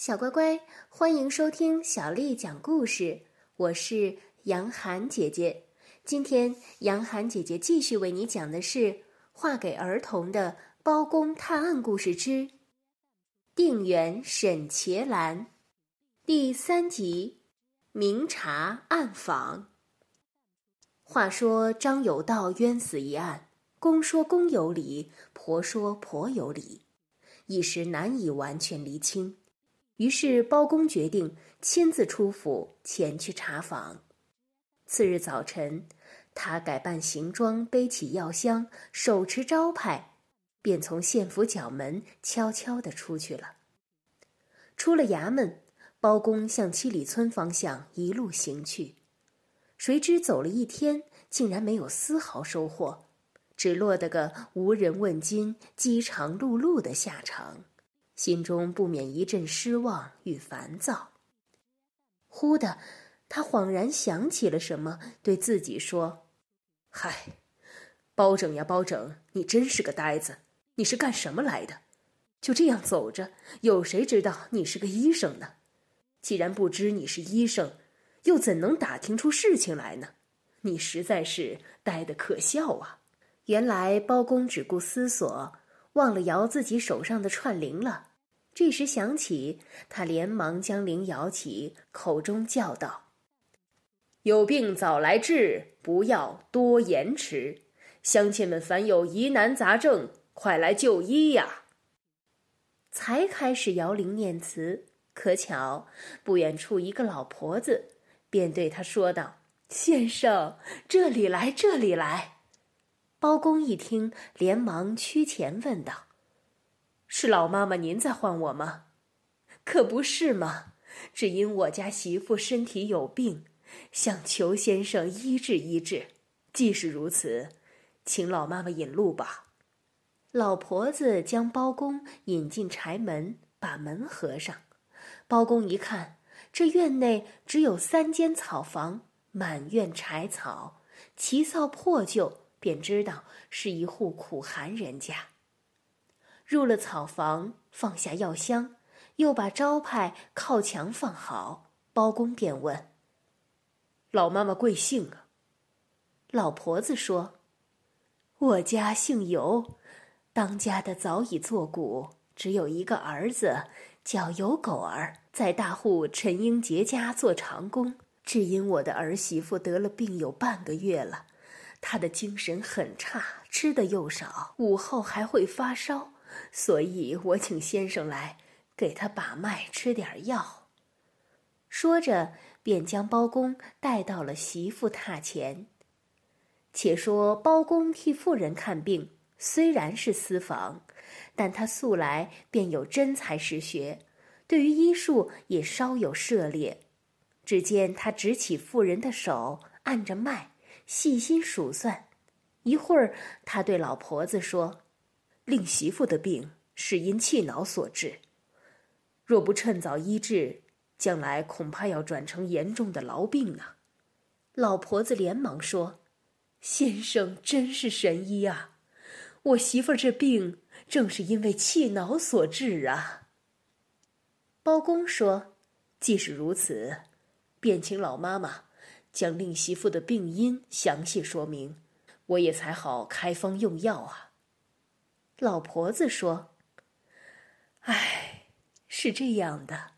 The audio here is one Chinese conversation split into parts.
小乖乖，欢迎收听小丽讲故事。我是杨涵姐姐。今天杨涵姐姐继续为你讲的是《画给儿童的包公探案故事之定远沈茄兰》第三集：明察暗访。话说张有道冤死一案，公说公有理，婆说婆有理，一时难以完全厘清。于是包公决定亲自出府前去查访。次日早晨，他改扮行装，背起药箱，手持招牌，便从县府角门悄悄地出去了。出了衙门，包公向七里村方向一路行去，谁知走了一天，竟然没有丝毫收获，只落得个无人问津、饥肠辘辘的下场。心中不免一阵失望与烦躁。忽的，他恍然想起了什么，对自己说：“嗨，包拯呀，包拯，你真是个呆子！你是干什么来的？就这样走着，有谁知道你是个医生呢？既然不知你是医生，又怎能打听出事情来呢？你实在是呆得可笑啊！”原来包公只顾思索，忘了摇自己手上的串铃了。这时想起，他连忙将铃摇起，口中叫道：“有病早来治，不要多延迟。乡亲们凡有疑难杂症，快来就医呀！”才开始摇铃念词，可巧不远处一个老婆子便对他说道：“先生，这里来，这里来。”包公一听，连忙趋前问道。是老妈妈您在唤我吗？可不是嘛，只因我家媳妇身体有病，想求先生医治医治。既是如此，请老妈妈引路吧。老婆子将包公引进柴门，把门合上。包公一看，这院内只有三间草房，满院柴草，其扫破旧，便知道是一户苦寒人家。入了草房，放下药箱，又把招牌靠墙放好。包公便问：“老妈妈贵姓啊？”老婆子说：“我家姓尤，当家的早已作古，只有一个儿子，叫尤狗儿，在大户陈英杰家做长工。只因我的儿媳妇得了病有半个月了，她的精神很差，吃的又少，午后还会发烧。”所以我请先生来，给他把脉，吃点药。说着，便将包公带到了媳妇榻前。且说包公替妇人看病，虽然是私房，但他素来便有真才实学，对于医术也稍有涉猎。只见他执起妇人的手，按着脉，细心数算。一会儿，他对老婆子说。令媳妇的病是因气恼所致，若不趁早医治，将来恐怕要转成严重的痨病啊！老婆子连忙说：“先生真是神医啊！我媳妇这病正是因为气恼所致啊。”包公说：“即使如此，便请老妈妈将令媳妇的病因详细说明，我也才好开方用药啊。”老婆子说：“哎，是这样的，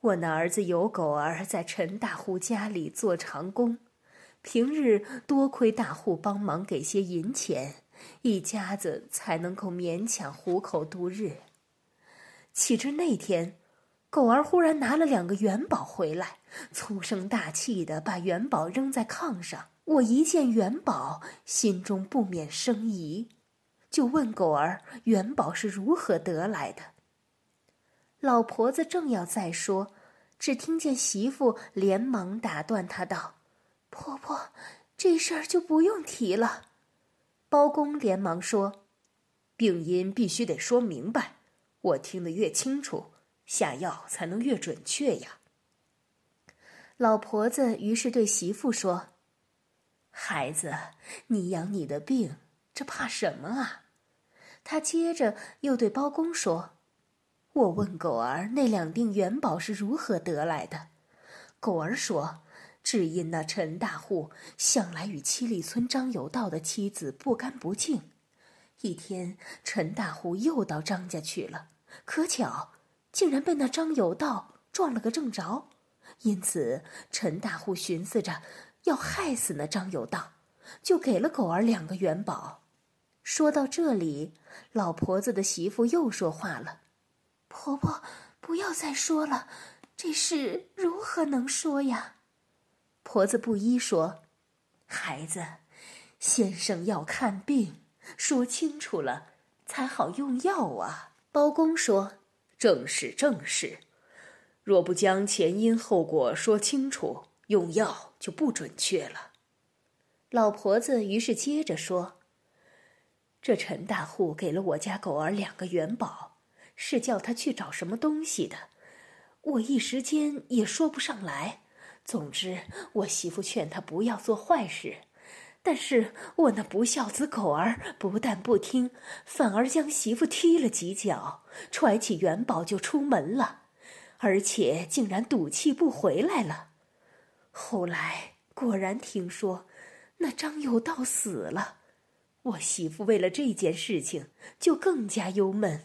我那儿子有狗儿在陈大户家里做长工，平日多亏大户帮忙给些银钱，一家子才能够勉强糊口度日。岂知那天，狗儿忽然拿了两个元宝回来，粗声大气的把元宝扔在炕上。我一见元宝，心中不免生疑。”就问狗儿元宝是如何得来的。老婆子正要再说，只听见媳妇连忙打断他道：“婆婆，这事儿就不用提了。”包公连忙说：“病因必须得说明白，我听得越清楚，下药才能越准确呀。”老婆子于是对媳妇说：“孩子，你养你的病，这怕什么啊？”他接着又对包公说：“我问狗儿那两锭元宝是如何得来的，狗儿说，只因那陈大户向来与七里村张有道的妻子不干不净。一天，陈大户又到张家去了，可巧竟然被那张有道撞了个正着，因此陈大户寻思着要害死那张有道，就给了狗儿两个元宝。说到这里，老婆子的媳妇又说话了。婆婆，不要再说了，这事如何能说呀？婆子不依说：“孩子，先生要看病，说清楚了才好用药啊。”包公说：“正是正是，若不将前因后果说清楚，用药就不准确了。”老婆子于是接着说：“这陈大户给了我家狗儿两个元宝。”是叫他去找什么东西的，我一时间也说不上来。总之，我媳妇劝他不要做坏事，但是我那不孝子狗儿不但不听，反而将媳妇踢了几脚，揣起元宝就出门了，而且竟然赌气不回来了。后来果然听说，那张有道死了，我媳妇为了这件事情就更加忧闷。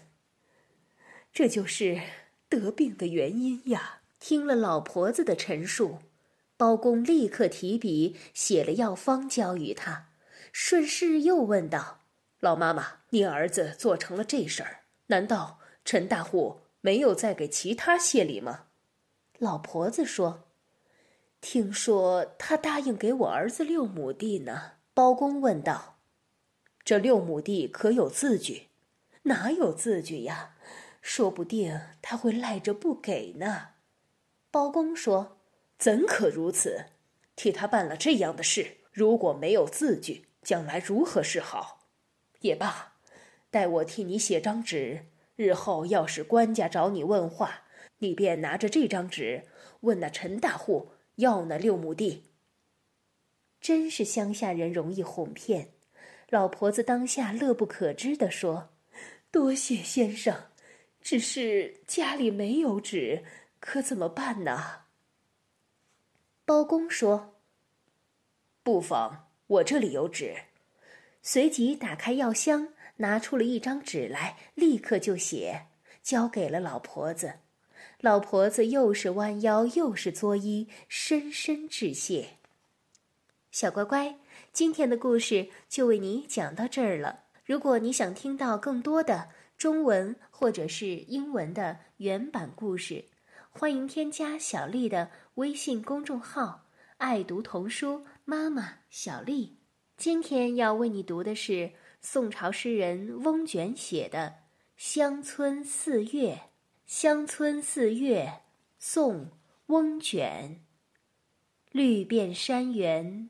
这就是得病的原因呀！听了老婆子的陈述，包公立刻提笔写了药方交与他，顺势又问道：“老妈妈，你儿子做成了这事儿，难道陈大户没有再给其他谢礼吗？”老婆子说：“听说他答应给我儿子六亩地呢。”包公问道：“这六亩地可有字据？哪有字据呀？”说不定他会赖着不给呢。包公说：“怎可如此？替他办了这样的事，如果没有字据，将来如何是好？也罢，待我替你写张纸，日后要是官家找你问话，你便拿着这张纸问那陈大户要那六亩地。”真是乡下人容易哄骗。老婆子当下乐不可支地说：“多谢先生。”只是家里没有纸，可怎么办呢？包公说：“不妨，我这里有纸。”随即打开药箱，拿出了一张纸来，立刻就写，交给了老婆子。老婆子又是弯腰又是作揖，深深致谢。小乖乖，今天的故事就为你讲到这儿了。如果你想听到更多的，中文或者是英文的原版故事，欢迎添加小丽的微信公众号“爱读童书妈妈小丽”。今天要为你读的是宋朝诗人翁卷写的《乡村四月》。《乡村四月》，宋·翁卷。绿遍山原